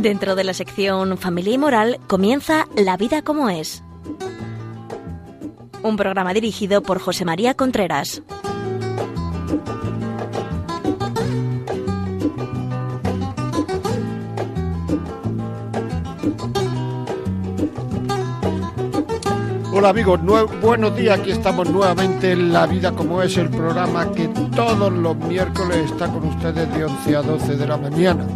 Dentro de la sección Familia y Moral comienza La vida como es. Un programa dirigido por José María Contreras. Hola amigos, buenos días, aquí estamos nuevamente en La Vida como es, el programa que todos los miércoles está con ustedes de 11 a 12 de la mañana.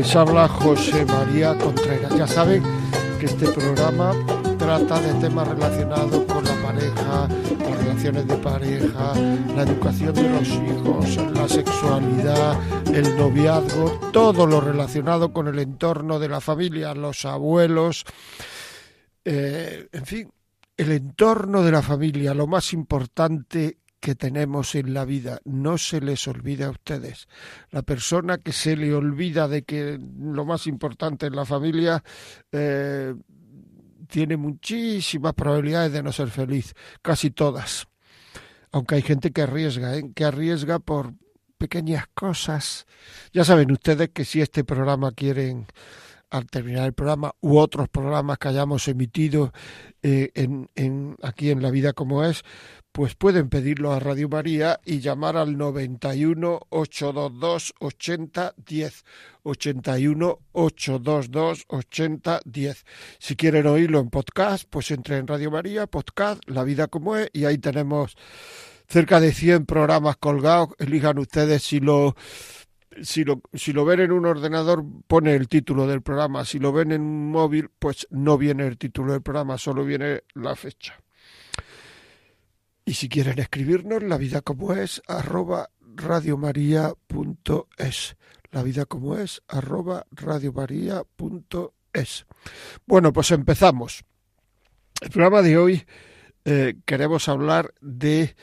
Les habla José María Contreras. Ya saben que este programa trata de temas relacionados con la pareja, las relaciones de pareja, la educación de los hijos, la sexualidad, el noviazgo, todo lo relacionado con el entorno de la familia, los abuelos, eh, en fin, el entorno de la familia, lo más importante que tenemos en la vida. No se les olvide a ustedes. La persona que se le olvida de que lo más importante en la familia eh, tiene muchísimas probabilidades de no ser feliz, casi todas. Aunque hay gente que arriesga, ¿eh? que arriesga por pequeñas cosas. Ya saben ustedes que si este programa quieren al terminar el programa u otros programas que hayamos emitido eh, en, en, aquí en La Vida como es, pues pueden pedirlo a Radio María y llamar al 91 822 8010. 81 822 8010. Si quieren oírlo en podcast, pues entre en Radio María, podcast, La Vida como es, y ahí tenemos cerca de 100 programas colgados. Elijan ustedes si lo si lo, si lo ven en un ordenador, pone el título del programa. Si lo ven en un móvil, pues no viene el título del programa, solo viene la fecha. Y si quieren escribirnos, la vida como es, arroba radiomaria.es. La vida como es, arroba radiomaria.es. Bueno, pues empezamos. El programa de hoy eh, queremos hablar de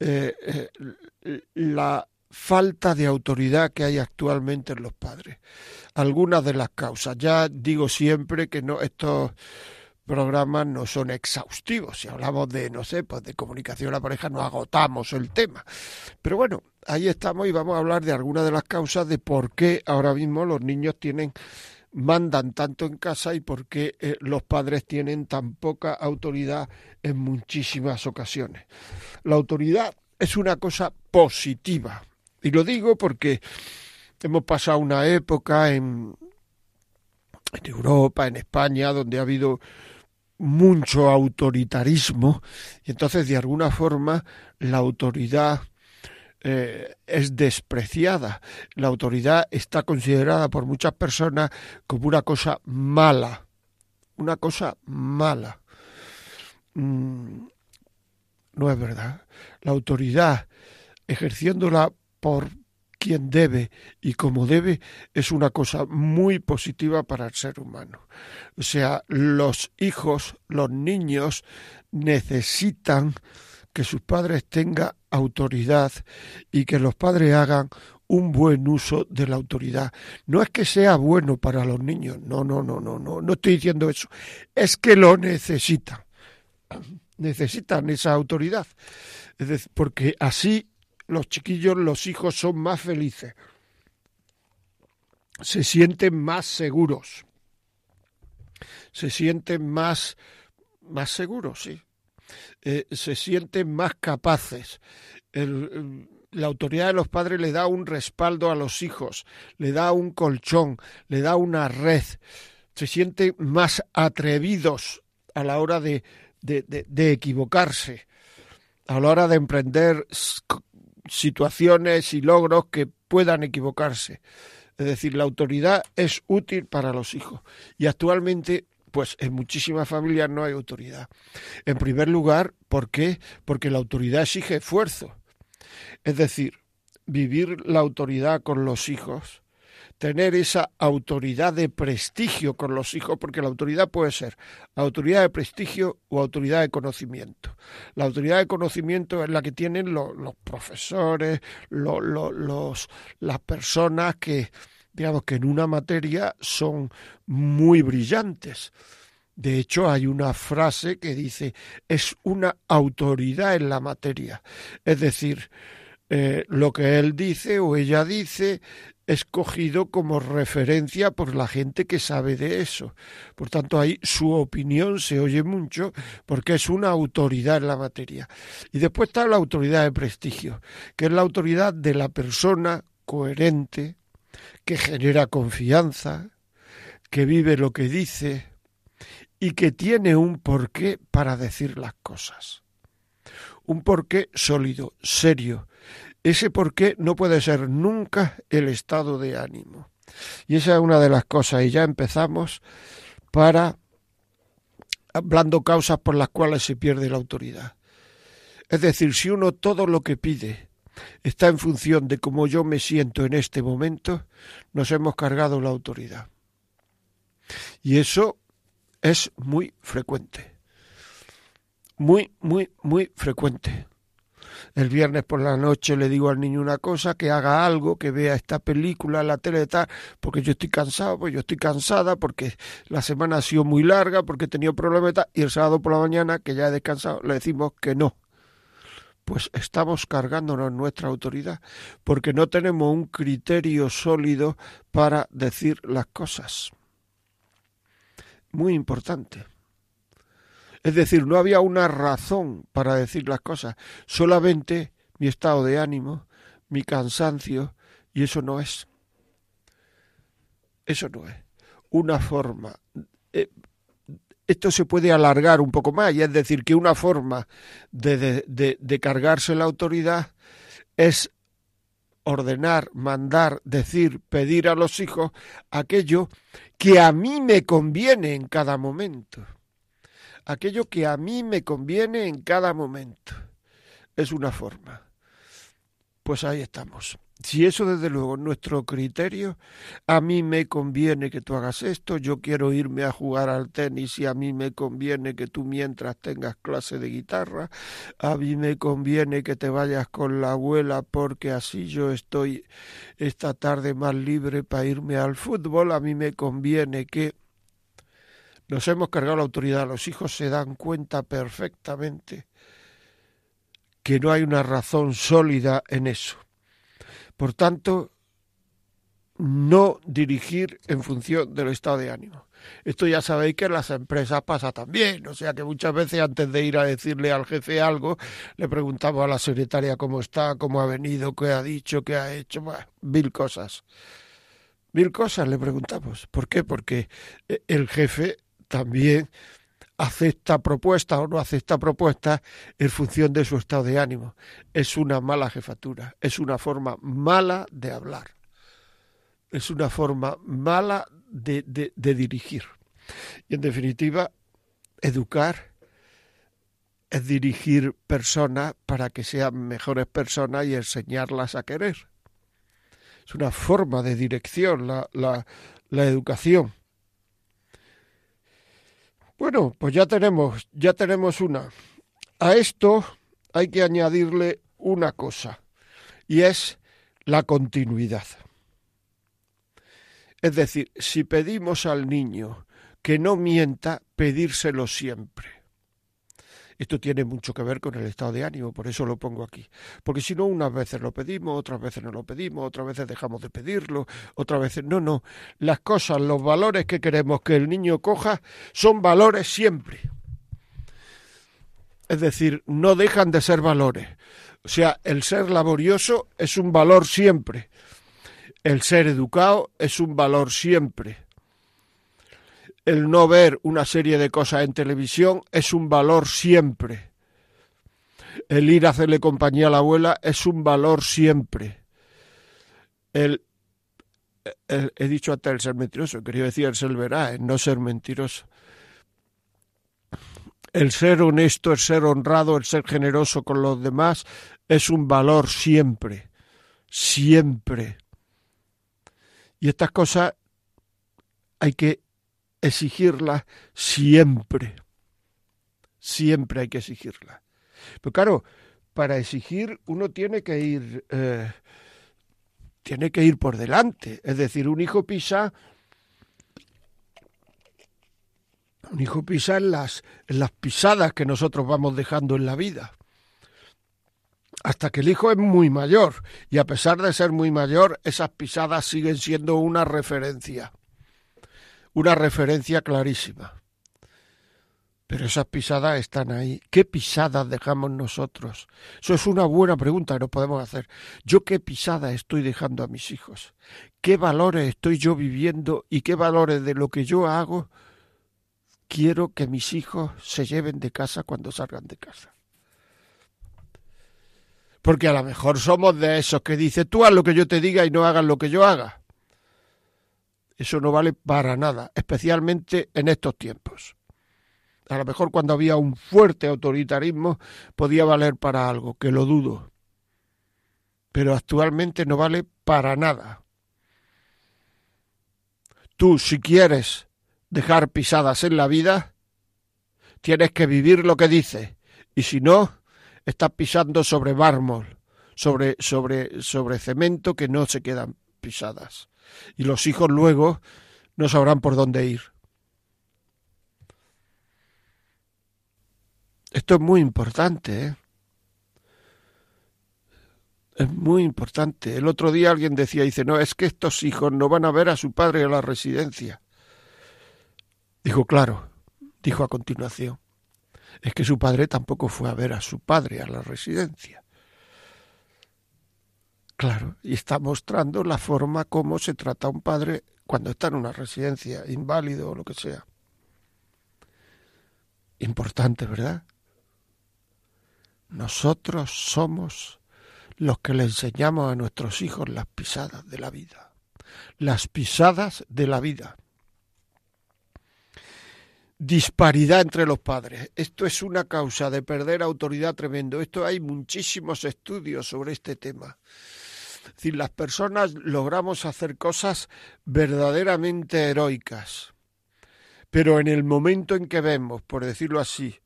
eh, eh, la falta de autoridad que hay actualmente en los padres. Algunas de las causas. Ya digo siempre que no estos programas no son exhaustivos. Si hablamos de, no sé, pues de comunicación a la pareja, no agotamos el tema. Pero bueno, ahí estamos y vamos a hablar de algunas de las causas de por qué ahora mismo los niños tienen mandan tanto en casa y por qué eh, los padres tienen tan poca autoridad en muchísimas ocasiones. La autoridad es una cosa positiva, y lo digo porque hemos pasado una época en, Europa, en España, donde ha habido mucho autoritarismo y entonces de alguna forma la autoridad eh, es despreciada. La autoridad está considerada por muchas personas como una cosa mala, una cosa mala. Mm, no es verdad. La autoridad, ejerciéndola por quien debe y como debe es una cosa muy positiva para el ser humano. O sea, los hijos, los niños necesitan que sus padres tengan autoridad y que los padres hagan un buen uso de la autoridad. No es que sea bueno para los niños, no, no, no, no, no, no estoy diciendo eso. Es que lo necesitan. Necesitan esa autoridad. Porque así los chiquillos, los hijos son más felices, se sienten más seguros, se sienten más, más seguros, sí, eh, se sienten más capaces. la autoridad de los padres le da un respaldo a los hijos, le da un colchón, le da una red, se sienten más atrevidos a la hora de, de, de equivocarse, a la hora de emprender situaciones y logros que puedan equivocarse. Es decir, la autoridad es útil para los hijos. Y actualmente, pues en muchísimas familias no hay autoridad. En primer lugar, ¿por qué? Porque la autoridad exige esfuerzo. Es decir, vivir la autoridad con los hijos tener esa autoridad de prestigio con los hijos, porque la autoridad puede ser autoridad de prestigio o autoridad de conocimiento. La autoridad de conocimiento es la que tienen los, profesores, los, las personas que, digamos que en una materia son muy brillantes. De hecho, hay una frase que dice es una autoridad en la materia. Es decir, eh, lo que él dice o ella dice es cogido como referencia por la gente que sabe de eso. Por tanto, ahí su opinión se oye mucho porque es una autoridad en la materia. Y después está la autoridad de prestigio, que es la autoridad de la persona coherente, que genera confianza, que vive lo que dice y que tiene un porqué para decir las cosas. Un porqué sólido, serio, ese por qué no puede ser nunca el estado de ánimo. Y esa es una de las cosas, y ya empezamos para hablando causas por las cuales se pierde la autoridad. Es decir, si uno todo lo que pide está en función de cómo yo me siento en este momento, nos hemos cargado la autoridad. Y eso es muy frecuente. Muy, muy, muy frecuente el viernes por la noche le digo al niño una cosa, que haga algo, que vea esta película, la tele tal, porque yo estoy cansado, pues yo estoy cansada, porque la semana ha sido muy larga, porque he tenido problemas y el sábado por la mañana, que ya he descansado, le decimos que no. Pues estamos cargándonos nuestra autoridad, porque no tenemos un criterio sólido para decir las cosas. Muy importante. Es decir, no había una razón para decir las cosas, solamente mi estado de ánimo, mi cansancio, y eso no es. Eso no es. Una forma. Eh, esto se puede alargar un poco más, y es decir, que una forma de, de cargarse la autoridad es ordenar, mandar, decir, pedir a los hijos aquello que a mí me conviene en cada momento aquello que a mí me conviene en cada momento. Es una forma. Pues ahí estamos. Si eso desde luego es nuestro criterio, a mí me conviene que tú hagas esto, yo quiero irme a jugar al tenis y a mí me conviene que tú mientras tengas clase de guitarra, a mí me conviene que te vayas con la abuela porque así yo estoy esta tarde más libre para irme al fútbol, a mí me conviene que nos hemos cargado la autoridad. Los hijos se dan cuenta perfectamente que no hay una razón sólida en eso. Por tanto, no dirigir en función del estado de ánimo. Esto ya sabéis que en las empresas pasa también, o sea que muchas veces antes de ir a decirle al jefe algo, le preguntamos a la secretaria cómo está, cómo ha venido, qué ha dicho, qué ha hecho, mil cosas. Mil cosas le preguntamos. ¿Por qué? Porque eh, el jefe también acepta propuesta o no acepta propuesta en función de su estado de ánimo. Es una mala jefatura, es una forma mala de hablar, es una forma mala de, de dirigir. Y en definitiva, educar es dirigir personas para que sean mejores personas y enseñarlas a querer. Es una forma de dirección la, la, la educación. Bueno, pues ya tenemos, ya tenemos una. A esto hay que añadirle una cosa, y es la continuidad. Es decir, si pedimos al niño que no mienta, pedírselo siempre. Esto tiene mucho que ver con el estado de ánimo, por eso lo pongo aquí. Porque si no, unas veces lo pedimos, otras veces no lo pedimos, otras veces dejamos de pedirlo, otras veces no, no. Las cosas, los valores que queremos que el niño coja son valores siempre. Es decir, no dejan de ser valores. O sea, el ser laborioso es un valor siempre. El ser educado es un valor siempre el no ver una serie de cosas en televisión es un valor siempre. El ir a hacerle compañía a la abuela es un valor siempre. El, he dicho hasta el ser mentiroso, quería decir el ser veraz, el no ser mentiroso. El ser honesto, el ser honrado, el ser generoso con los demás es un valor siempre, siempre. Y estas cosas hay que exigirla siempre. Siempre hay que exigirla. Pero claro, para exigir uno tiene que ir eh, tiene que ir por delante. Es decir, un hijo pisa un hijo pisa en las, en las pisadas que nosotros vamos dejando en la vida. hasta que el hijo es muy mayor y a pesar de ser muy mayor, esas pisadas siguen siendo una referencia, una referencia clarísima. Pero esas pisadas están ahí. ¿Qué pisadas dejamos nosotros? Eso es una buena pregunta que nos podemos hacer. ¿Yo qué pisada estoy dejando a mis hijos? ¿Qué valores estoy yo viviendo y qué valores de lo que yo hago quiero que mis hijos se lleven de casa cuando salgan de casa? Porque a lo mejor somos de esos que dice tú haz lo que yo te diga y no hagas lo que yo haga. Eso no vale para nada, especialmente en estos tiempos. A lo mejor cuando había un fuerte autoritarismo podía valer para algo, que lo dudo. Pero actualmente no vale para nada. Tú, si quieres dejar pisadas en la vida, tienes que vivir lo que dices. Y si no, estás pisando sobre mármol, sobre, sobre, sobre cemento que no se quedan pisadas. Y los hijos luego no sabrán por dónde ir. Esto es muy importante, ¿eh? Es muy importante. El otro día alguien decía, dice, no, es que estos hijos no van a ver a su padre a la residencia. Dijo, claro, dijo a continuación, es que su padre tampoco fue a ver a su padre a la residencia. Claro, y está mostrando la forma como se trata a un padre cuando está en una residencia, inválido o lo que sea. Importante, ¿verdad? Nosotros somos los que le enseñamos a nuestros hijos las pisadas de la vida. Las pisadas de la vida. Disparidad entre los padres. Esto es una causa de perder autoridad tremendo. Esto hay muchísimos estudios sobre este tema. Es decir, las personas logramos hacer cosas verdaderamente heroicas. Pero en el momento en que vemos, por decirlo así,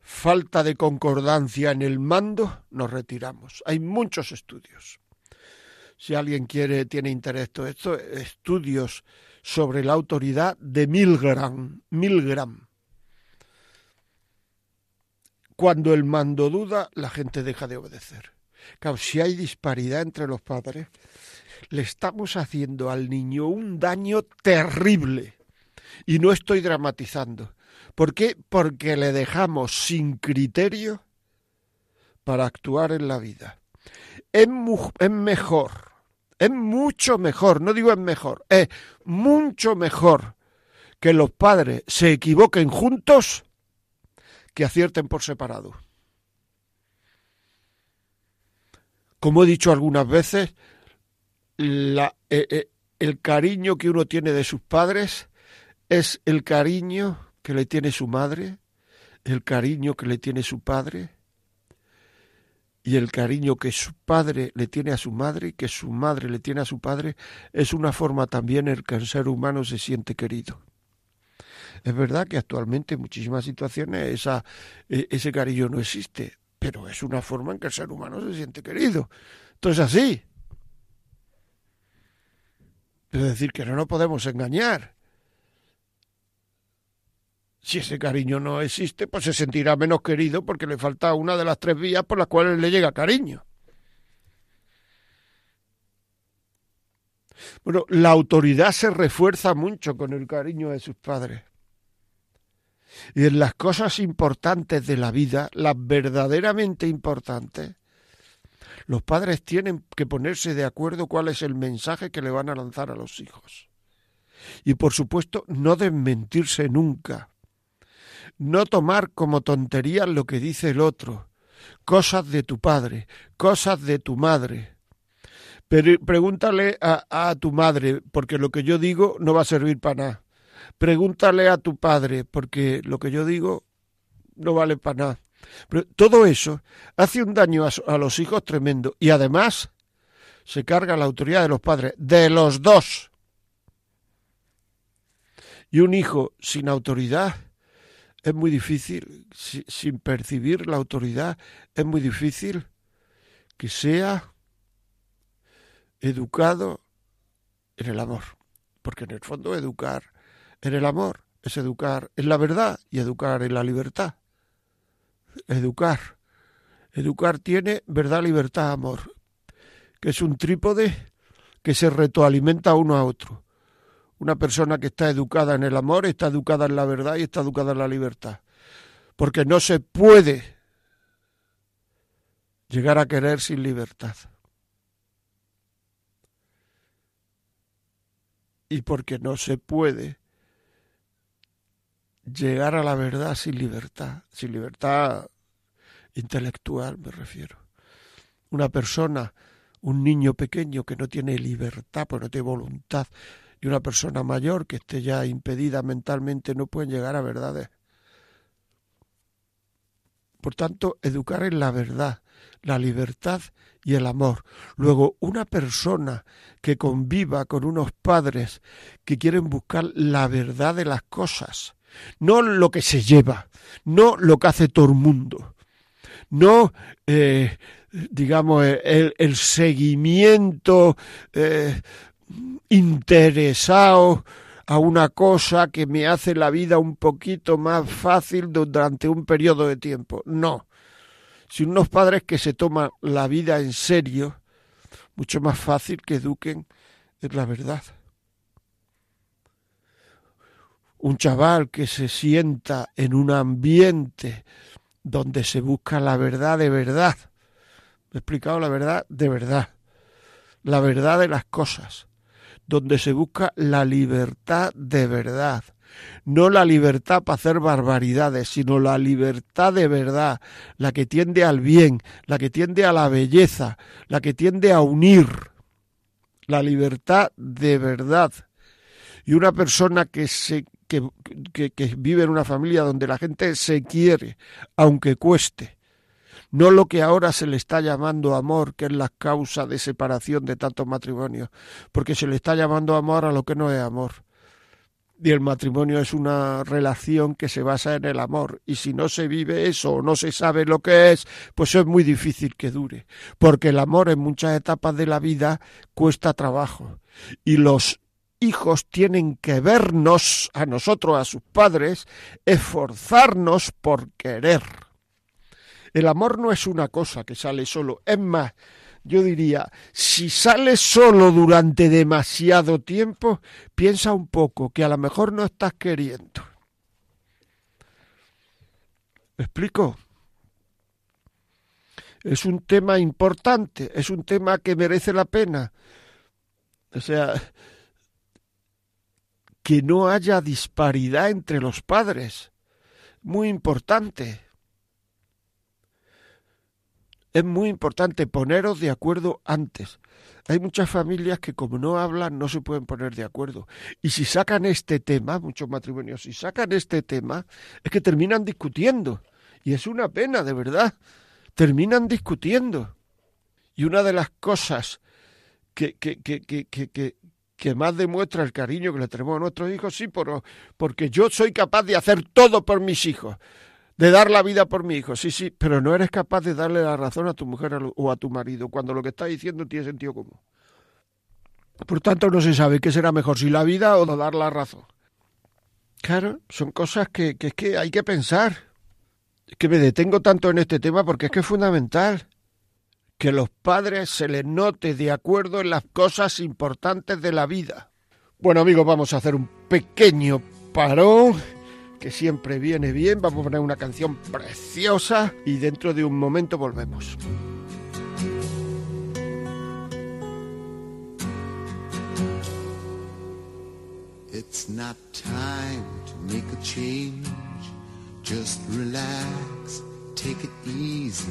falta de concordancia en el mando, nos retiramos. Hay muchos estudios. Si alguien quiere, tiene interés en esto, estudios sobre la autoridad de Milgram. Milgram. Cuando el mando duda, la gente deja de obedecer. Claro, si hay disparidad entre los padres, le estamos haciendo al niño un daño terrible. Y no estoy dramatizando. ¿Por qué? Porque le dejamos sin criterio para actuar en la vida. Es, mejor, es mucho mejor, no digo es mejor, es mucho mejor que los padres se equivoquen juntos que acierten por separado. Como he dicho algunas veces, eh, eh, el cariño que uno tiene de sus padres es el cariño que le tiene su madre, el cariño que le tiene su padre y el cariño que su padre le tiene a su madre y que su madre le tiene a su padre es una forma también en que el ser humano se siente querido. Es verdad que actualmente en muchísimas situaciones esa, e, ese cariño no existe, pero es una forma en que el ser humano se siente querido. Entonces así. Es decir, que no nos podemos engañar. Si ese cariño no existe, pues se sentirá menos querido porque le falta una de las tres vías por las cuales le llega cariño. Bueno, la autoridad se refuerza mucho con el cariño de sus padres. Y en las cosas importantes de la vida, las verdaderamente importantes, los padres tienen que ponerse de acuerdo cuál es el mensaje que le van a lanzar a los hijos. Y por supuesto, no desmentirse nunca no tomar como tontería lo que dice el otro, cosas de tu padre, cosas de tu madre. Pero pregúntale a, a tu madre, porque lo que yo digo no va a servir para nada. Pregúntale a tu padre, porque lo que yo digo no vale para nada. Pero todo eso hace un daño a, a, los hijos tremendo y además se carga la autoridad de los padres, de los dos. Y un hijo sin autoridad es muy difícil, sin percibir la autoridad, es muy difícil que sea educado en el amor. Porque en el fondo educar en el amor es educar en la verdad y educar en la libertad. Educar Educar tiene verdad, libertad, amor, que es un trípode que se retroalimenta uno a otro. Una persona que está educada en el amor, está educada en la verdad y está educada en la libertad. Porque no se puede llegar a querer sin libertad. Y porque no se puede llegar a la verdad sin libertad, sin libertad intelectual me refiero. Una persona, un niño pequeño que no tiene libertad, pues no tiene voluntad, y una persona mayor que esté ya impedida mentalmente no pueden llegar a verdades. Por tanto, educar en la verdad, la libertad y el amor. Luego, una persona que conviva con unos padres que quieren buscar la verdad de las cosas, no lo que se lleva, no lo que hace todo el mundo, no, eh, digamos, el, seguimiento eh, interesado a una cosa que me hace la vida un poquito más fácil durante un periodo de tiempo. No. Si unos padres que se toman la vida en serio, mucho más fácil que eduquen es la verdad un chaval que se sienta en un ambiente donde se busca la verdad de verdad. he explicado la verdad de verdad. La verdad de las cosas. Donde se busca la libertad de verdad. No la libertad para hacer barbaridades, sino la libertad de verdad, la que tiende al bien, la que tiende a la belleza, la que tiende a unir. La libertad de verdad. Y una persona que se que, vive en una familia donde la gente se quiere, aunque cueste. No lo que ahora se le está llamando amor, que es la causa de separación de tantos matrimonios, porque se le está llamando amor a lo que no es amor. Y el matrimonio es una relación que se basa en el amor. Y si no se vive eso o no se sabe lo que es, pues es muy difícil que dure. Porque el amor en muchas etapas de la vida cuesta trabajo. Y los hijos tienen que vernos, a nosotros, a sus padres, esforzarnos por querer. El amor no es una cosa que sale solo. Es más, yo diría, si sale solo durante demasiado tiempo, piensa un poco que a lo mejor no estás queriendo. ¿Me explico? Es un tema importante, es un tema que merece la pena. O sea, que no haya disparidad entre los padres. Muy importante. Es muy importante poneros de acuerdo antes. Hay muchas familias que como no hablan no se pueden poner de acuerdo. Y si sacan este tema, muchos matrimonios, si sacan este tema, es que terminan discutiendo. Y es una pena, de verdad. Terminan discutiendo. Y una de las cosas que, que, que, que, que más demuestra el cariño que le tenemos a nuestros hijos, sí, porque yo soy capaz de hacer todo por mis hijos, de dar la vida por mi hijo, sí, sí, pero no eres capaz de darle la razón a tu mujer o a tu marido cuando lo que está diciendo tiene sentido común. Por tanto, no se sabe qué será mejor, si la vida o dar la razón. Claro, son cosas que, que es que hay que pensar. Es que me detengo tanto en este tema porque es que es fundamental que los padres se les note de acuerdo en las cosas importantes de la vida. Bueno amigos, vamos a hacer un pequeño parón que siempre viene bien. Vamos a poner una canción preciosa y dentro de un momento volvemos. Just relax, take it easy.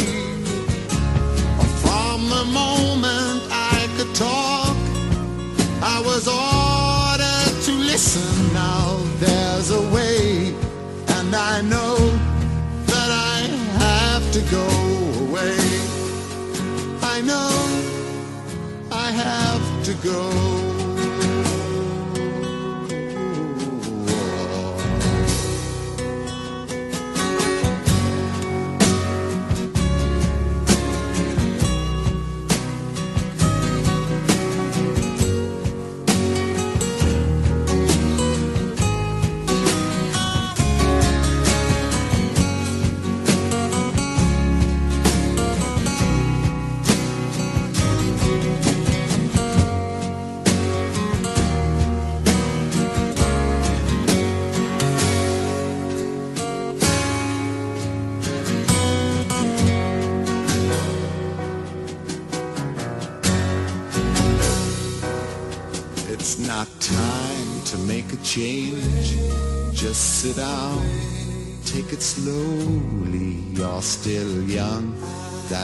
Go.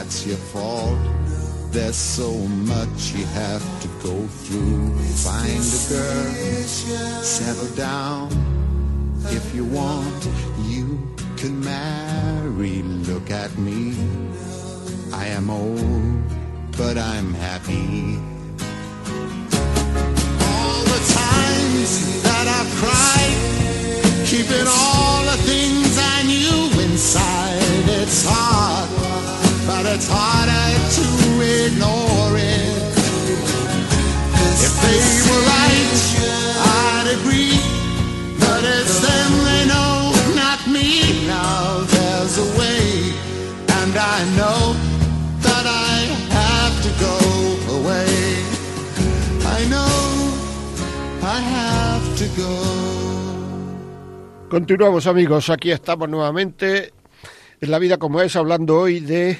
That's your fault. There's so much you have to go through. Find a girl, settle down. If you want, you can marry. Look at me. I am old, but I'm happy. It's harder to ignore it. If they were right, I'd agree. But it's them they know, not me. Now there's a way, and I know that I have to go away. I know I have to go. Continuamos amigos, aquí estamos nuevamente en la vida como es, hablando hoy de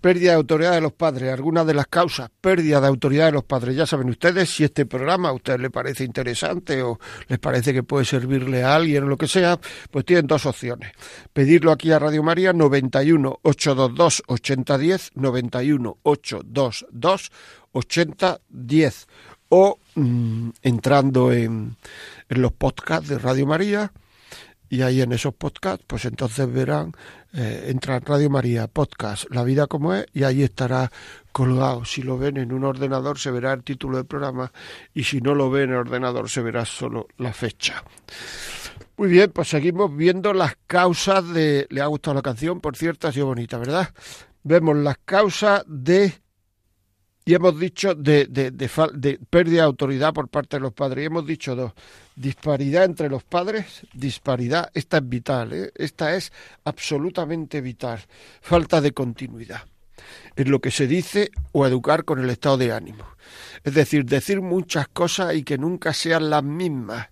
pérdida de autoridad de los padres, algunas de las causas, pérdida de autoridad de los padres. Ya saben ustedes si este programa a ustedes les parece interesante o les parece que puede servirle a alguien o lo que sea, pues tienen dos opciones. Pedirlo aquí a Radio María 91 822 8010, 91 822 8010 o mm, entrando en, en los podcasts de Radio María y ahí en esos podcasts, pues entonces verán, eh, entra en Radio María, podcast, La vida como es, y ahí estará colgado. Si lo ven en un ordenador se verá el título del programa y si no lo ven en el ordenador se verá solo la fecha. Muy bien, pues seguimos viendo las causas de... ¿Le ha gustado la canción? Por cierto, ha sido bonita, ¿verdad? Vemos las causas de y hemos dicho de, de, de, pérdida de autoridad por parte de los padres. Y hemos dicho dos. Disparidad entre los padres, disparidad, esta es vital, ¿eh? esta es absolutamente vital. Falta de continuidad en lo que se dice o educar con el estado de ánimo. Es decir, decir muchas cosas y que nunca sean las mismas.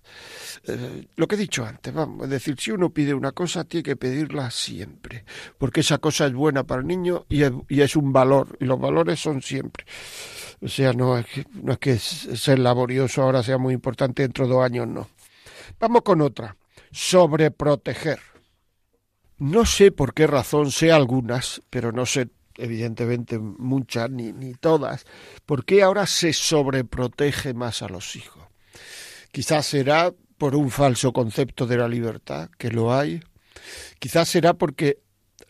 Eh, lo que he dicho antes, vamos, es decir, si uno pide una cosa, tiene que pedirla siempre, porque esa cosa es buena para el niño y es, un valor, y los valores son siempre. O sea, no es, que, no es que ser laborioso ahora sea muy importante dentro de dos años, no. Vamos con otra, sobreproteger. No sé por qué razón, sé algunas, pero no sé evidentemente muchas ni, ni todas, ¿por qué ahora se sobreprotege más a los hijos? Quizás será por un falso concepto de la libertad, que lo hay. Quizás será porque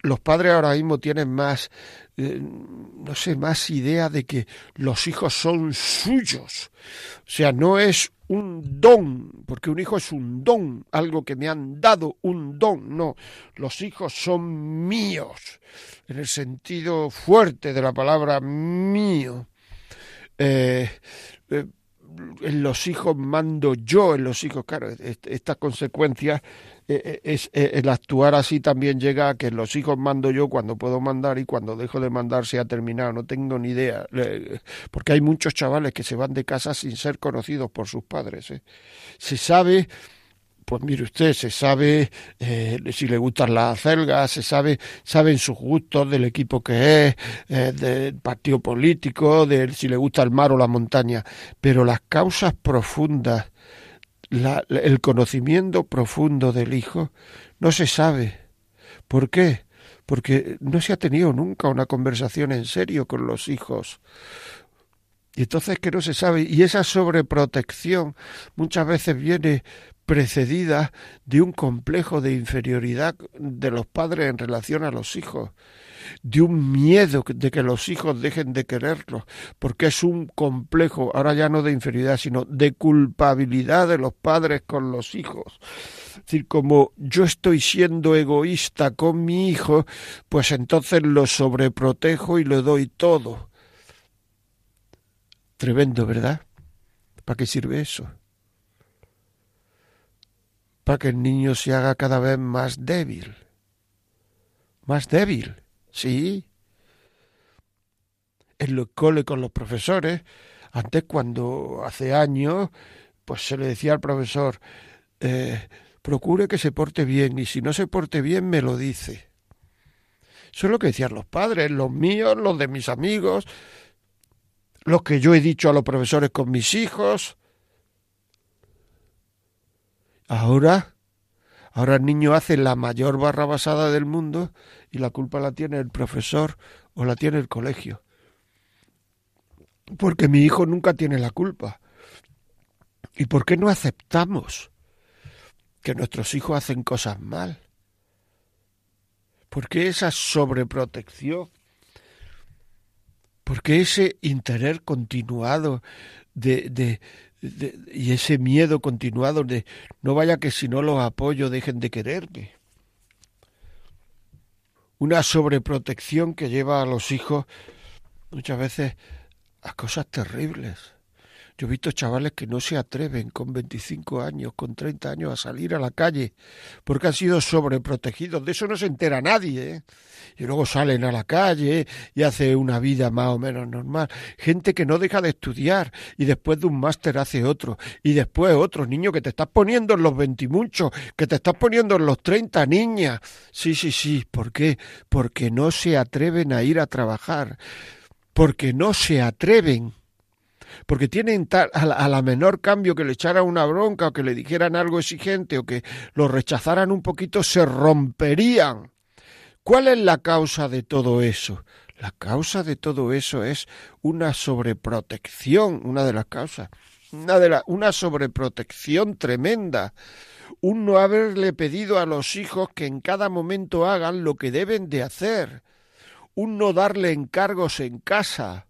los padres ahora mismo tienen más, eh, no sé, más idea de que los hijos son suyos. O sea, no es un don, porque un hijo es un don, algo que me han dado, un don, no, los hijos son míos, en el sentido fuerte de la palabra mío. Eh, eh, en los hijos mando yo, en los hijos, claro, esta consecuencia eh, eh, es, eh, el actuar así también llega a que los hijos mando yo cuando puedo mandar y cuando dejo de mandar se ha terminado, no tengo ni idea, porque hay muchos chavales que se van de casa sin ser conocidos por sus padres. Se sabe pues mire usted, se sabe eh, si le gustan las celgas, se sabe, saben sus gustos del equipo que es, eh, del partido político, de si le gusta el mar o la montaña, pero las causas profundas, el conocimiento profundo del hijo, no se sabe. ¿Por qué? Porque no se ha tenido nunca una conversación en serio con los hijos. Y entonces que no se sabe, y esa sobreprotección muchas veces viene precedida de un complejo de inferioridad de los padres en relación a los hijos, de un miedo de que los hijos dejen de quererlos, porque es un complejo, ahora ya no de inferioridad, sino de culpabilidad de los padres con los hijos. Es decir, como yo estoy siendo egoísta con mi hijo, pues entonces lo sobreprotejo y le doy todo. Tremendo, ¿verdad? ¿Para qué sirve eso? para que el niño se haga cada vez más débil. Más débil, sí. En el cole con los profesores, antes cuando hace años, pues se le decía al profesor, eh, procure que se porte bien y si no se porte bien me lo dice. Eso es lo que decían los padres, los míos, los de mis amigos, los que yo he dicho a los profesores con mis hijos. Ahora, ahora el niño hace la mayor barra basada del mundo y la culpa la tiene el profesor o la tiene el colegio. Porque mi hijo nunca tiene la culpa. ¿Y por qué no aceptamos que nuestros hijos hacen cosas mal? ¿Por qué esa sobreprotección? ¿Por qué ese interés continuado de, y ese miedo continuado de no vaya que si no los apoyo dejen de quererme. Una sobreprotección que lleva a los hijos muchas veces a cosas terribles. Yo he visto chavales que no se atreven con 25 años, con 30 años a salir a la calle porque han sido sobreprotegidos. De eso no se entera nadie. ¿eh? Y luego salen a la calle y hace una vida más o menos normal. Gente que no deja de estudiar y después de un máster hace otro. Y después otro. Niño que te estás poniendo en los 20 muchos, que te estás poniendo en los 30 niñas. Sí, sí, sí. ¿Por qué? Porque no se atreven a ir a trabajar. Porque no se atreven porque tienen tal, a, la, menor cambio que le echaran una bronca o que le dijeran algo exigente o que lo rechazaran un poquito, se romperían. ¿Cuál es la causa de todo eso? La causa de todo eso es una sobreprotección, una de las causas, una, una sobreprotección tremenda, un no haberle pedido a los hijos que en cada momento hagan lo que deben de hacer, un no darle encargos en casa,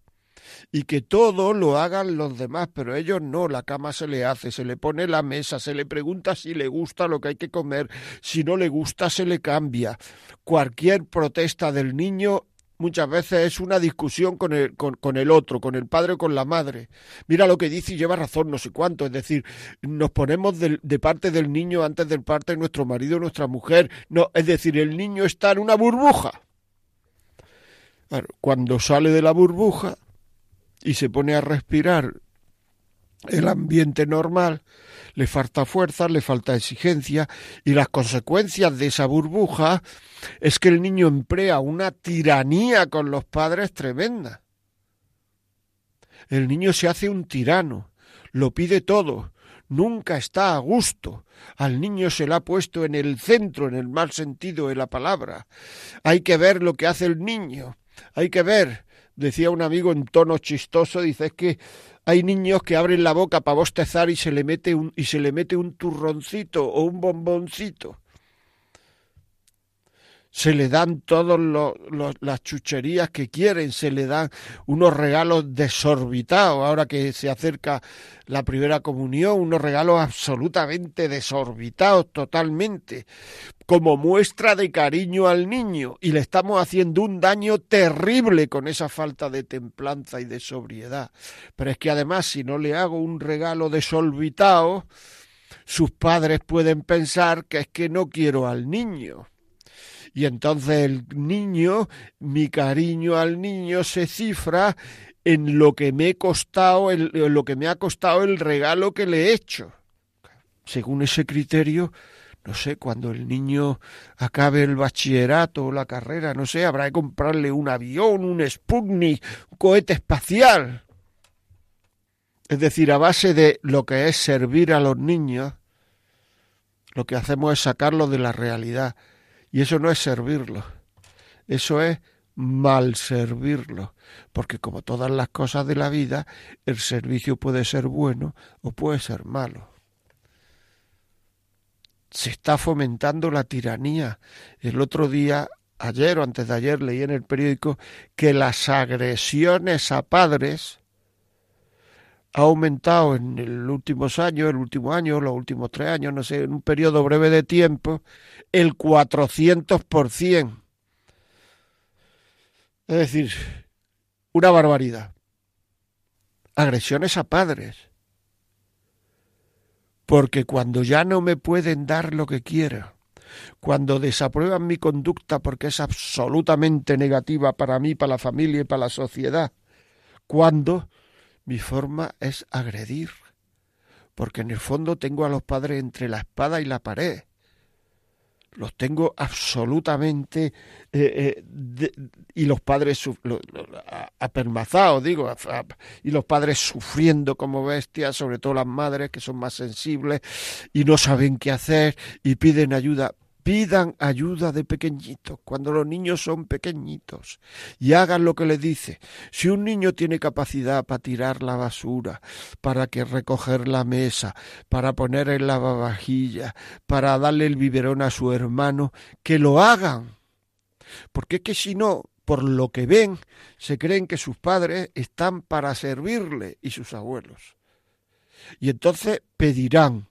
y que todo lo hagan los demás, pero ellos no, la cama se le hace, se le pone la mesa, se le pregunta si le gusta lo que hay que comer, si no le gusta se le cambia. Cualquier protesta del niño muchas veces es una discusión con el, con, el otro, con el padre o con la madre. Mira lo que dice y lleva razón, no sé cuánto. Es decir, nos ponemos de, parte del niño antes del parte de nuestro marido o nuestra mujer. No, es decir, el niño está en una burbuja. cuando sale de la burbuja, y se pone a respirar el ambiente normal, le falta fuerza, le falta exigencia y las consecuencias de esa burbuja es que el niño emplea una tiranía con los padres tremenda. El niño se hace un tirano, lo pide todo, nunca está a gusto. Al niño se le ha puesto en el centro, en el mal sentido de la palabra. Hay que ver lo que hace el niño, hay que ver decía un amigo en tono chistoso, dice, es que hay niños que abren la boca para bostezar y se le mete un, y se le mete un turroncito o un bomboncito. Se le dan todas las chucherías que quieren, se le dan unos regalos desorbitados, ahora que se acerca la primera comunión, unos regalos absolutamente desorbitados totalmente, como muestra de cariño al niño, y le estamos haciendo un daño terrible con esa falta de templanza y de sobriedad. Pero es que además, si no le hago un regalo desorbitado, sus padres pueden pensar que es que no quiero al niño y entonces el niño, mi cariño al niño se cifra en lo que me he costado, en lo que me ha costado el regalo que le he hecho. Según ese criterio, no sé, cuando el niño acabe el bachillerato o la carrera, no sé, habrá que comprarle un avión, un Sputnik, un cohete espacial. Es decir, a base de lo que es servir a los niños, lo que hacemos es sacarlo de la realidad. Y eso no es servirlo, eso es mal servirlo, porque como todas las cosas de la vida, el servicio puede ser bueno o puede ser malo. Se está fomentando la tiranía. El otro día, ayer o antes de ayer, leí en el periódico que las agresiones a padres ha aumentado en los últimos años, el último año, los últimos tres años, no sé, en un periodo breve de tiempo, el 400%. Es decir, una barbaridad. Agresiones a padres. Porque cuando ya no me pueden dar lo que quiero, cuando desaprueban mi conducta porque es absolutamente negativa para mí, para la familia y para la sociedad, cuando mi forma es agredir, porque en el fondo tengo a los padres entre la espada y la pared. Los tengo absolutamente eh, eh, y los padres apermazados, digo, y los padres sufriendo como bestias, sobre todo las madres que son más sensibles y no saben qué hacer y piden ayuda pidan ayuda de pequeñitos, cuando los niños son pequeñitos, y hagan lo que les dice. Si un niño tiene capacidad para tirar la basura, para que recoger la mesa, para poner el lavavajilla, para darle el biberón a su hermano, que lo hagan. Porque es que si no, por lo que ven, se creen que sus padres están para servirle y sus abuelos. Y entonces pedirán,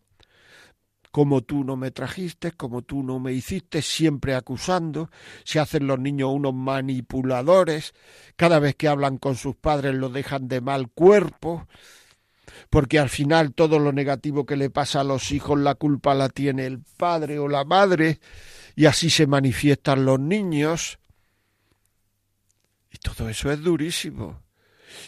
como tú no me trajiste, como tú no me hiciste, siempre acusando, se hacen los niños unos manipuladores, cada vez que hablan con sus padres lo dejan de mal cuerpo, porque al final todo lo negativo que le pasa a los hijos la culpa la tiene el padre o la madre, y así se manifiestan los niños. Y todo eso es durísimo.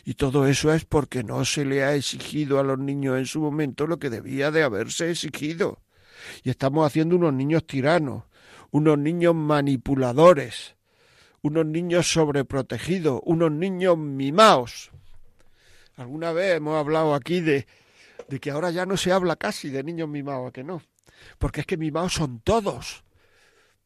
Y todo eso es porque no se le ha exigido a los niños en su momento lo que debía de haberse exigido. Y estamos haciendo unos niños tiranos, unos niños manipuladores, unos niños sobreprotegidos, unos niños mimados. Alguna vez hemos hablado aquí de, de que ahora ya no se habla casi de niños mimados, ¿a que no? Porque es que mimados son todos.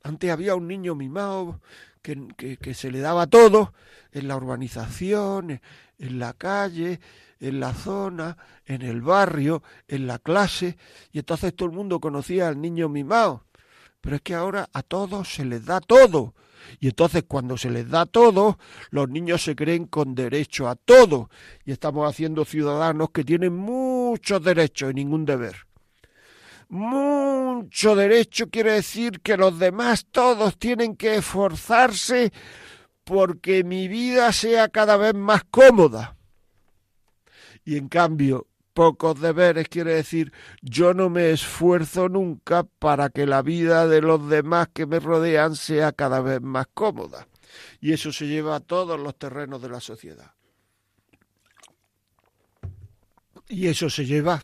Antes había un niño mimado que, que, que, se le daba todo en la urbanización, en la calle, en la zona, en el barrio, en la clase, y entonces todo el mundo conocía al niño mimado. Pero es que ahora a todos se les da todo. Y entonces cuando se les da todo, los niños se creen con derecho a todo. Y estamos haciendo ciudadanos que tienen muchos derechos y ningún deber. Mucho derecho quiere decir que los demás todos tienen que esforzarse porque mi vida sea cada vez más cómoda y en cambio pocos deberes quiere decir yo no me esfuerzo nunca para que la vida de los demás que me rodean sea cada vez más cómoda. Y eso se lleva a todos los terrenos de la sociedad. Y eso se lleva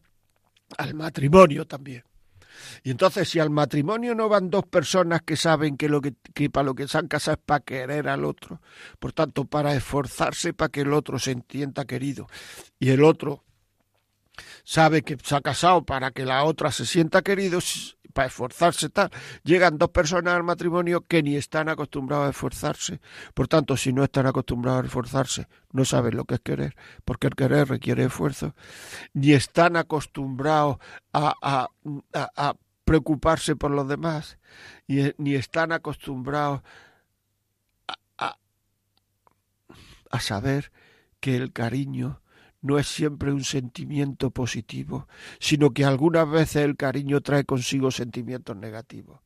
al matrimonio también. Y entonces, si al matrimonio no van dos personas que saben que, lo que, para lo que se han casado es para querer al otro, por tanto, para esforzarse para que el otro se entienda querido, y el otro sabe que se ha casado para que la otra se sienta querido, para esforzarse tal, llegan dos personas al matrimonio que ni están acostumbrados a esforzarse. Por tanto, si no están acostumbrados a esforzarse, no saben lo que es querer, porque el querer requiere esfuerzo, ni están acostumbrados a preocuparse por los demás, y, ni están acostumbrados a, a, a saber que el cariño no es siempre un sentimiento positivo, sino que algunas veces el cariño trae consigo sentimientos negativos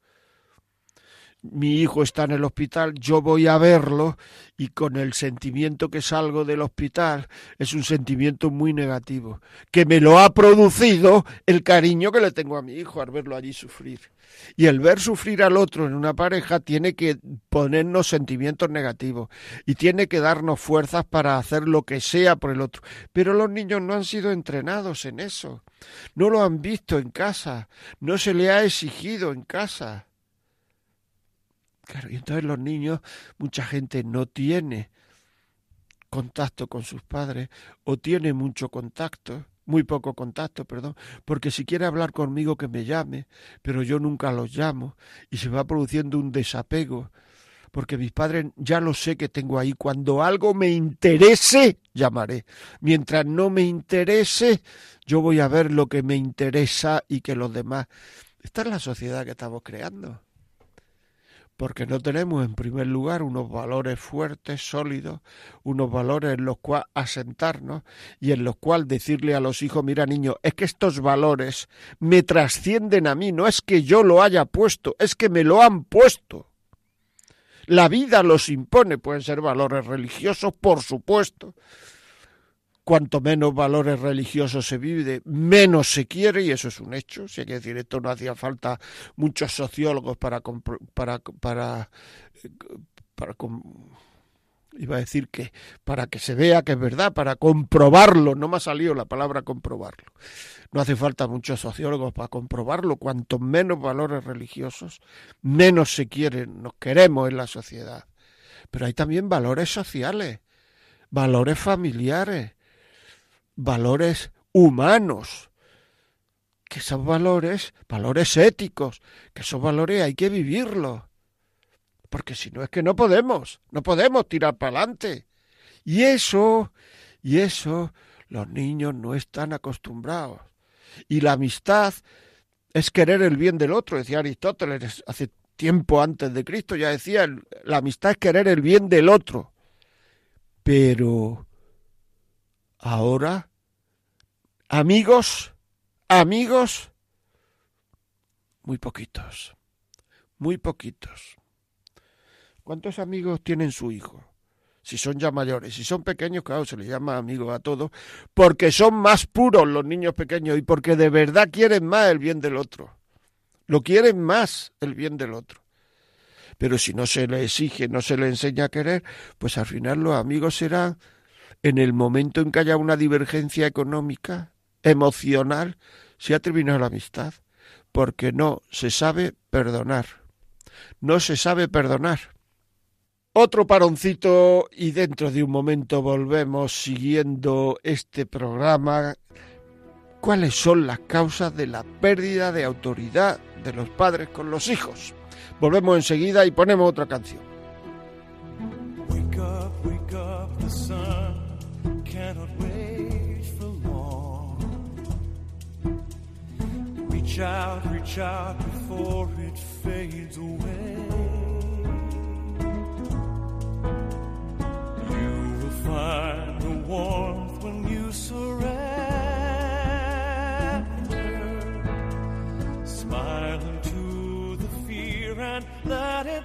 mi hijo está en el hospital, yo voy a verlo y con el sentimiento que salgo del hospital es un sentimiento muy negativo, que me lo ha producido el cariño que le tengo a mi hijo al verlo allí sufrir. Y el ver sufrir al otro en una pareja tiene que ponernos sentimientos negativos y tiene que darnos fuerzas para hacer lo que sea por el otro. Pero los niños no han sido entrenados en eso, no lo han visto en casa, no se le ha exigido en casa. Claro, y entonces los niños, mucha gente no tiene contacto con sus padres o tiene mucho contacto, muy poco contacto, perdón, porque si quiere hablar conmigo que me llame, pero yo nunca los llamo y se va produciendo un desapego, porque mis padres ya lo sé que tengo ahí, cuando algo me interese, llamaré. Mientras no me interese, yo voy a ver lo que me interesa y que los demás. Esta es la sociedad que estamos creando porque no tenemos en primer lugar unos valores fuertes, sólidos, unos valores en los cuales asentarnos y en los cuales decirle a los hijos, mira niño, es que estos valores me trascienden a mí, no es que yo lo haya puesto, es que me lo han puesto. La vida los impone, pueden ser valores religiosos, por supuesto, cuanto menos valores religiosos se vive, menos se quiere, y eso es un hecho. Si hay que decir, esto no hacía falta muchos sociólogos para. para, para, para, iba a decir que para que se vea que es verdad, para comprobarlo, no me ha salido la palabra comprobarlo. No hace falta muchos sociólogos para comprobarlo. Cuanto menos valores religiosos, menos se quieren, nos queremos en la sociedad. Pero hay también valores sociales, valores familiares, valores humanos, que son valores, valores éticos, que esos valores hay que vivirlos. Porque si no es que no podemos, no podemos tirar para adelante. Y eso, y eso, los niños no están acostumbrados. Y la amistad es querer el bien del otro, decía Aristóteles hace tiempo antes de Cristo, ya decía, la amistad es querer el bien del otro. Pero ahora Amigos, amigos, muy poquitos, muy poquitos. ¿Cuántos amigos tienen su hijo? Si son ya mayores, si son pequeños, claro, se les llama amigos a todos, porque son más puros los niños pequeños y porque de verdad quieren más el bien del otro. Lo quieren más el bien del otro. Pero si no se le exige, no se le enseña a querer, pues al final los amigos serán en el momento en que haya una divergencia económica, emocional se ha terminado la amistad, porque no se sabe perdonar. No se sabe perdonar. Otro paroncito y dentro de un momento volvemos siguiendo este programa. ¿Cuáles son las causas de la pérdida de autoridad de los padres con los hijos? Volvemos enseguida y ponemos otra canción. Reach out, reach out before it fades away. You will find the warmth when you surrender. Smile into the fear and let it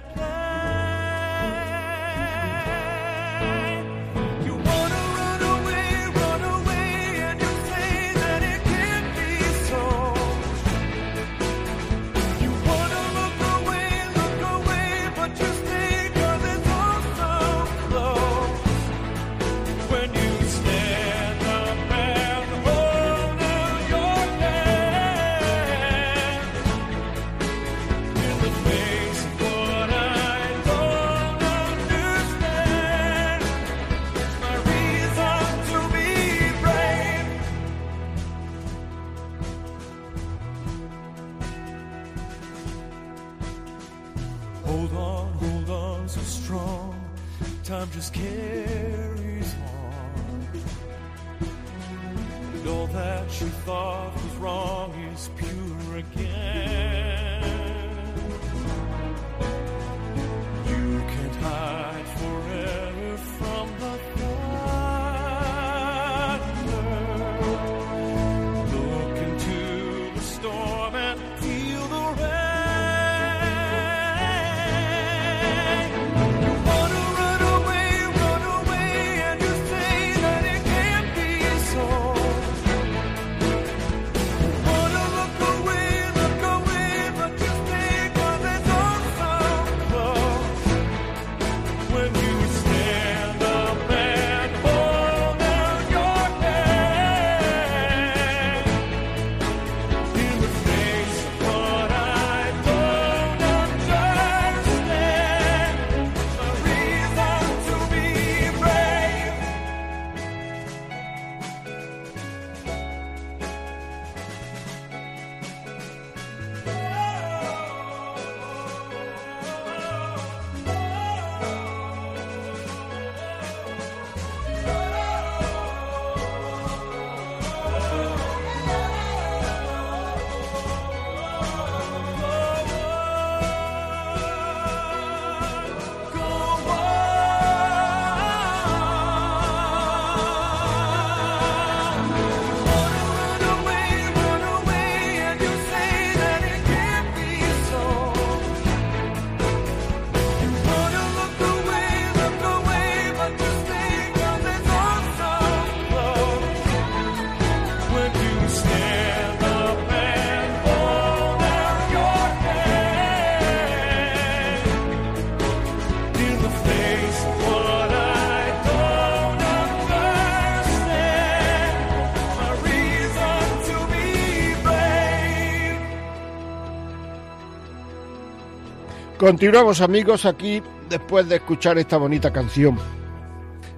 Continuamos amigos aquí después de escuchar esta bonita canción.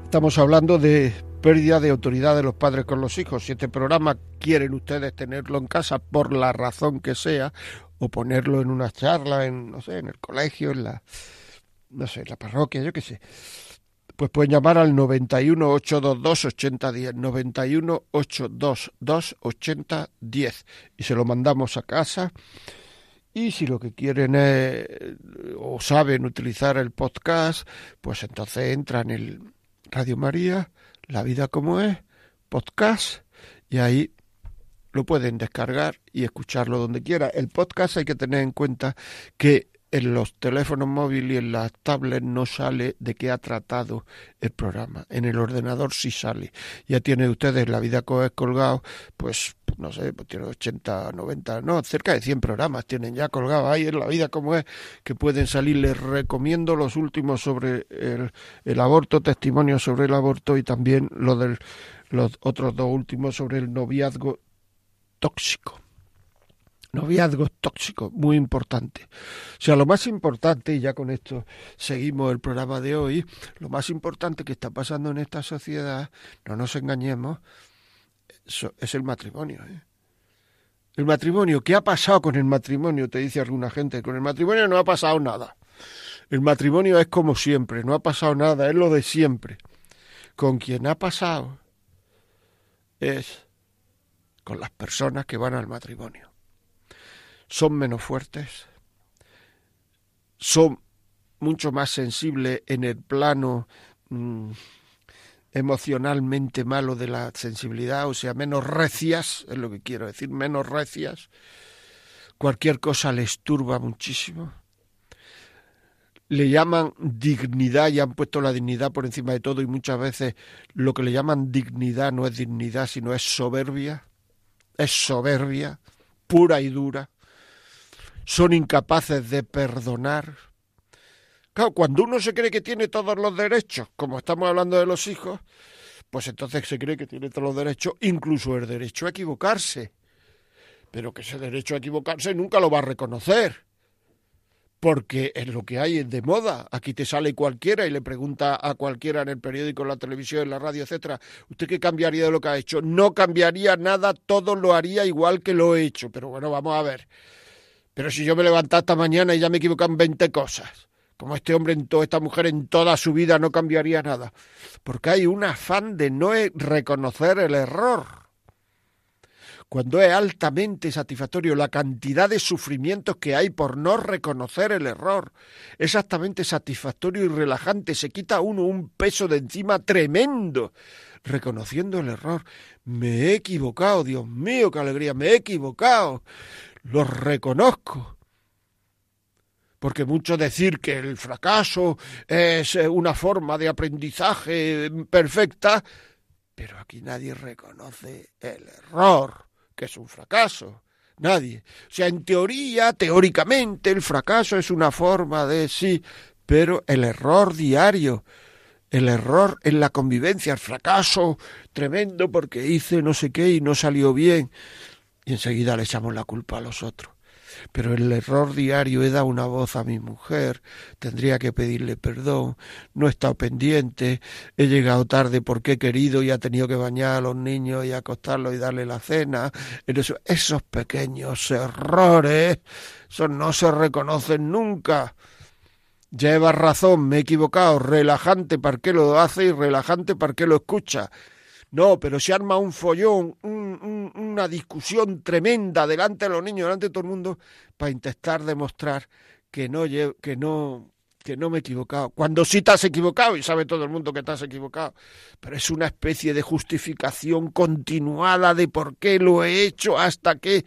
Estamos hablando de pérdida de autoridad de los padres con los hijos. Si este programa quieren ustedes tenerlo en casa por la razón que sea, o ponerlo en una charla, en, no sé, en el colegio, en la, no sé, en la parroquia, yo qué sé, pues pueden llamar al 91 822 8010, 91 822 8010 y se lo mandamos a casa. Y si lo que quieren es, o saben utilizar el podcast, pues entonces entran en el Radio María, La Vida como es, podcast, y ahí lo pueden descargar y escucharlo donde quiera. El podcast hay que tener en cuenta que en los teléfonos móviles y en las tablets no sale de qué ha tratado el programa. En el ordenador sí sale. Ya tienen ustedes la vida colgado, pues no sé, pues tiene 80, 90, no, cerca de 100 programas tienen ya colgados ahí en la vida como es, que pueden salir. Les recomiendo los últimos sobre el, el aborto, testimonios sobre el aborto y también lo del, los otros dos últimos sobre el noviazgo tóxico noviazgos tóxicos, muy importante. O sea, lo más importante, y ya con esto seguimos el programa de hoy, lo más importante que está pasando en esta sociedad, no nos engañemos, es el matrimonio. ¿eh? El matrimonio, ¿qué ha pasado con el matrimonio? Te dice alguna gente, con el matrimonio no ha pasado nada. El matrimonio es como siempre, no ha pasado nada, es lo de siempre. Con quien ha pasado es con las personas que van al matrimonio son menos fuertes, son mucho más sensibles en el plano mm, emocionalmente malo de la sensibilidad, o sea, menos recias, es lo que quiero decir, menos recias. Cualquier cosa les turba muchísimo. Le llaman dignidad y han puesto la dignidad por encima de todo y muchas veces lo que le llaman dignidad no es dignidad, sino es soberbia. Es soberbia, pura y dura son incapaces de perdonar. Claro, cuando uno se cree que tiene todos los derechos, como estamos hablando de los hijos, pues entonces se cree que tiene todos los derechos, incluso el derecho a equivocarse. Pero que ese derecho a equivocarse nunca lo va a reconocer. Porque es lo que hay de moda. Aquí te sale cualquiera y le pregunta a cualquiera en el periódico, en la televisión, en la radio, etcétera, ¿usted qué cambiaría de lo que ha hecho? No cambiaría nada, todo lo haría igual que lo he hecho. Pero bueno, vamos a ver. Pero si yo me levanto esta mañana y ya me equivocan 20 cosas, como este hombre, en toda esta mujer en toda su vida no cambiaría nada, porque hay un afán de no e-, reconocer el error. Cuando es altamente satisfactorio la cantidad de sufrimientos que hay por no reconocer el error, exactamente satisfactorio y relajante, se quita uno un peso de encima tremendo, reconociendo el error. Me he equivocado, Dios mío, qué alegría, me he equivocado los reconozco. Porque mucho decir que el fracaso es eh, una forma de aprendizaje perfecta, pero aquí nadie reconoce el error, que es un fracaso. Nadie. O sea, en teoría, teóricamente, el fracaso es una forma de sí, pero el error diario, el error en la convivencia, el fracaso tremendo porque hice no sé qué y no salió bien y enseguida le echamos la culpa a los otros. Pero el error diario he dado una voz a mi mujer, tendría que pedirle perdón, no he estado pendiente, he llegado tarde porque he querido y ha tenido que bañar a los niños y acostarlos y darle la cena. esos pequeños errores, esos no se reconocen nunca. Lleva razón, me he equivocado, relajante para qué lo hace y relajante para qué lo escucha. No, pero se arma un follón, una discusión tremenda delante de los niños, delante de todo el mundo, para intentar demostrar que no, que no, que no me he equivocado. Cuando sí te equivocado, y sabe todo el mundo que te has equivocado, pero es una especie de justificación continuada de por qué lo he hecho hasta que...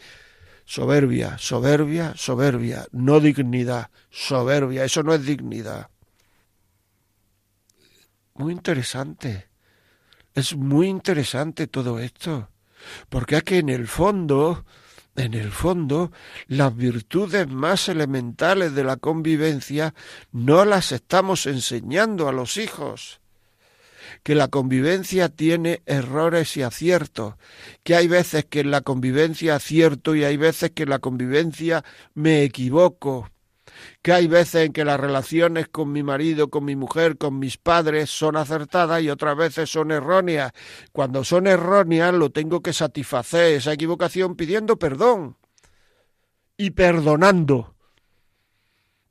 Soberbia, soberbia, soberbia, no dignidad, soberbia, eso no es dignidad. Muy interesante. Es muy interesante todo esto, porque es que en el fondo, en el fondo, las virtudes más elementales de la convivencia no las estamos enseñando a los hijos. Que la convivencia tiene errores y aciertos, que hay veces que en la convivencia acierto y hay veces que en la convivencia me equivoco, que hay veces en que las relaciones con mi marido, con mi mujer, con mis padres son acertadas y otras veces son erróneas. Cuando son erróneas lo tengo que satisfacer esa equivocación pidiendo perdón y perdonando.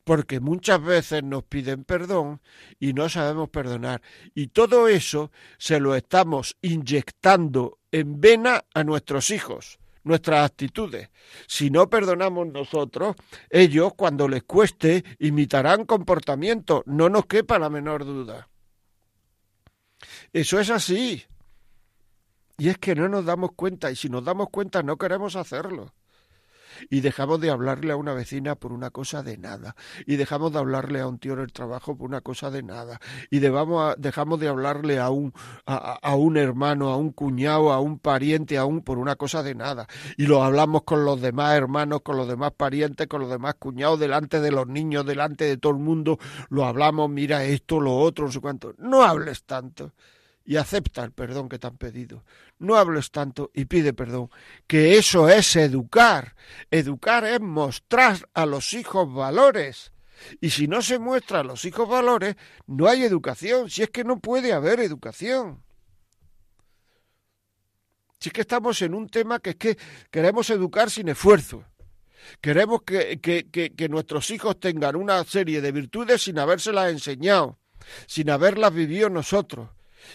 Porque muchas veces nos piden perdón y no sabemos perdonar. Y todo eso se lo estamos inyectando en vena a nuestros hijos nuestras actitudes. Si no perdonamos nosotros, ellos, cuando les cueste, imitarán comportamiento, no nos quepa la menor duda. Eso es así. Y es que no nos damos cuenta, y si nos damos cuenta no queremos hacerlo y dejamos de hablarle a una vecina por una cosa de nada, y dejamos de hablarle a un tío en el trabajo por una cosa de nada, y dejamos de hablarle a un, a, un hermano, a un cuñado, a un pariente, aún por una cosa de nada, y lo hablamos con los demás hermanos, con los demás parientes, con los demás cuñados, delante de los niños, delante de todo el mundo, lo hablamos, mira esto, lo otro, no sé cuánto. No hables tanto y acepta el perdón que te han pedido. No hables tanto y pide perdón, que eso es educar. Educar es mostrar a los hijos valores. Y si no se muestra a los hijos valores, no hay educación. Si es que no puede haber educación. Si es que estamos en un tema que es que queremos educar sin esfuerzo. Queremos que, que, que nuestros hijos tengan una serie de virtudes sin habérselas enseñado, sin haberlas vivido nosotros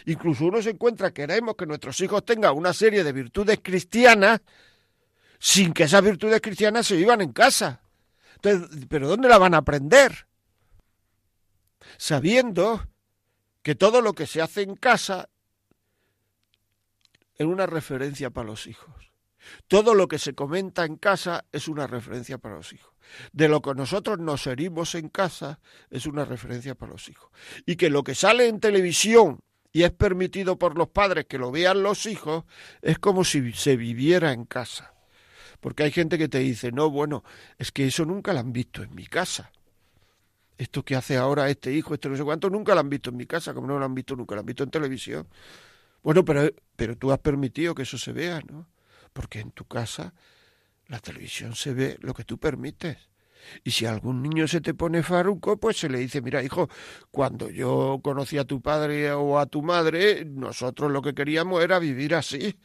Incluso uno se encuentra, queremos que nuestros hijos tengan una serie de virtudes cristianas sin que esas virtudes cristianas se vivan en casa. Entonces, ¿pero dónde la van a aprender? Sabiendo que todo lo que se hace en casa es una referencia para los hijos. Todo lo que se comenta en casa es una referencia para los hijos. De lo que nosotros nos herimos en casa es una referencia para los hijos. Y que lo que sale en televisión y es permitido por los padres que lo vean los hijos, es como si se viviera en casa. Porque hay gente que te dice, no, bueno, es que eso nunca lo han visto en mi casa. Esto que hace ahora este hijo, este no sé cuánto, nunca lo han visto en mi casa, como no lo han visto nunca, lo han visto en televisión. Bueno, pero, pero tú has permitido que eso se vea, ¿no? Porque en tu casa la televisión se ve lo que tú permites. Y si algún niño se te pone faruco, pues se le dice, mira, hijo, cuando yo conocí a tu padre o a tu madre, nosotros lo que queríamos era vivir así.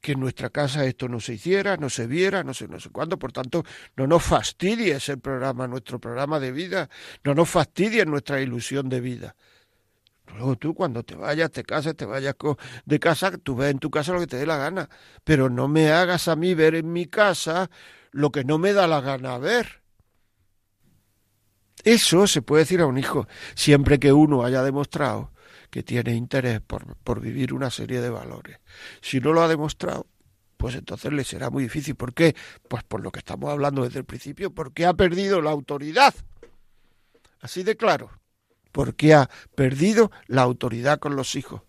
Que en nuestra casa esto no se hiciera, no se viera, no sé, no sé cuándo. Por tanto, no nos fastidies el programa, nuestro programa de vida. No nos fastidies nuestra ilusión de vida. Luego tú cuando te vayas, te cases, te vayas de casa, tú ves en tu casa lo que te dé la gana. Pero no me hagas a mí ver en mi casa lo que no me da la gana ver. Eso se puede decir a un hijo, siempre que uno haya demostrado que tiene interés por, por vivir una serie de valores. Si no lo ha demostrado, pues entonces le será muy difícil. ¿Por qué? Pues por lo que estamos hablando desde el principio, porque ha perdido la autoridad. Así de claro, porque ha perdido la autoridad con los hijos.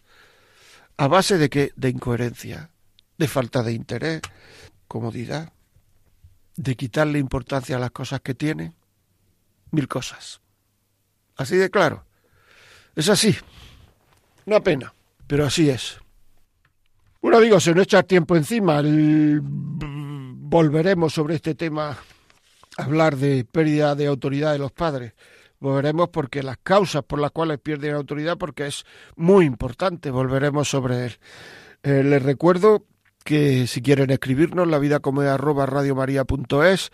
¿A base de qué? De incoherencia, de falta de interés, comodidad de quitarle importancia a las cosas que tiene, mil cosas. Así de claro. Es así. Una pena, pero así es. Bueno amigos, se nos echa tiempo encima. Volveremos sobre este tema hablar de pérdida de autoridad de los padres. Volveremos porque las causas por las cuales pierden autoridad, porque es muy importante, volveremos sobre él. Eh, les recuerdo que si quieren escribirnos, la vida como es arroba radiomaria.es,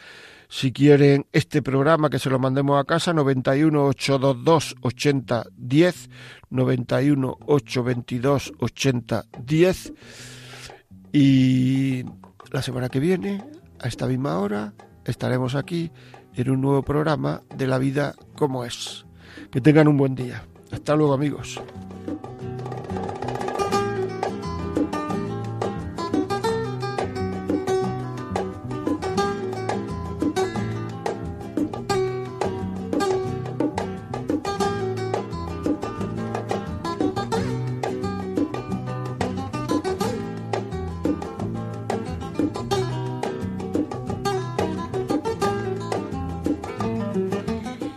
si quieren este programa que se lo mandemos a casa, 91 822 80 10, 91 822 80 10. Y la semana que viene, a esta misma hora, estaremos aquí en un nuevo programa de la vida como es. Que tengan un buen día. Hasta luego amigos.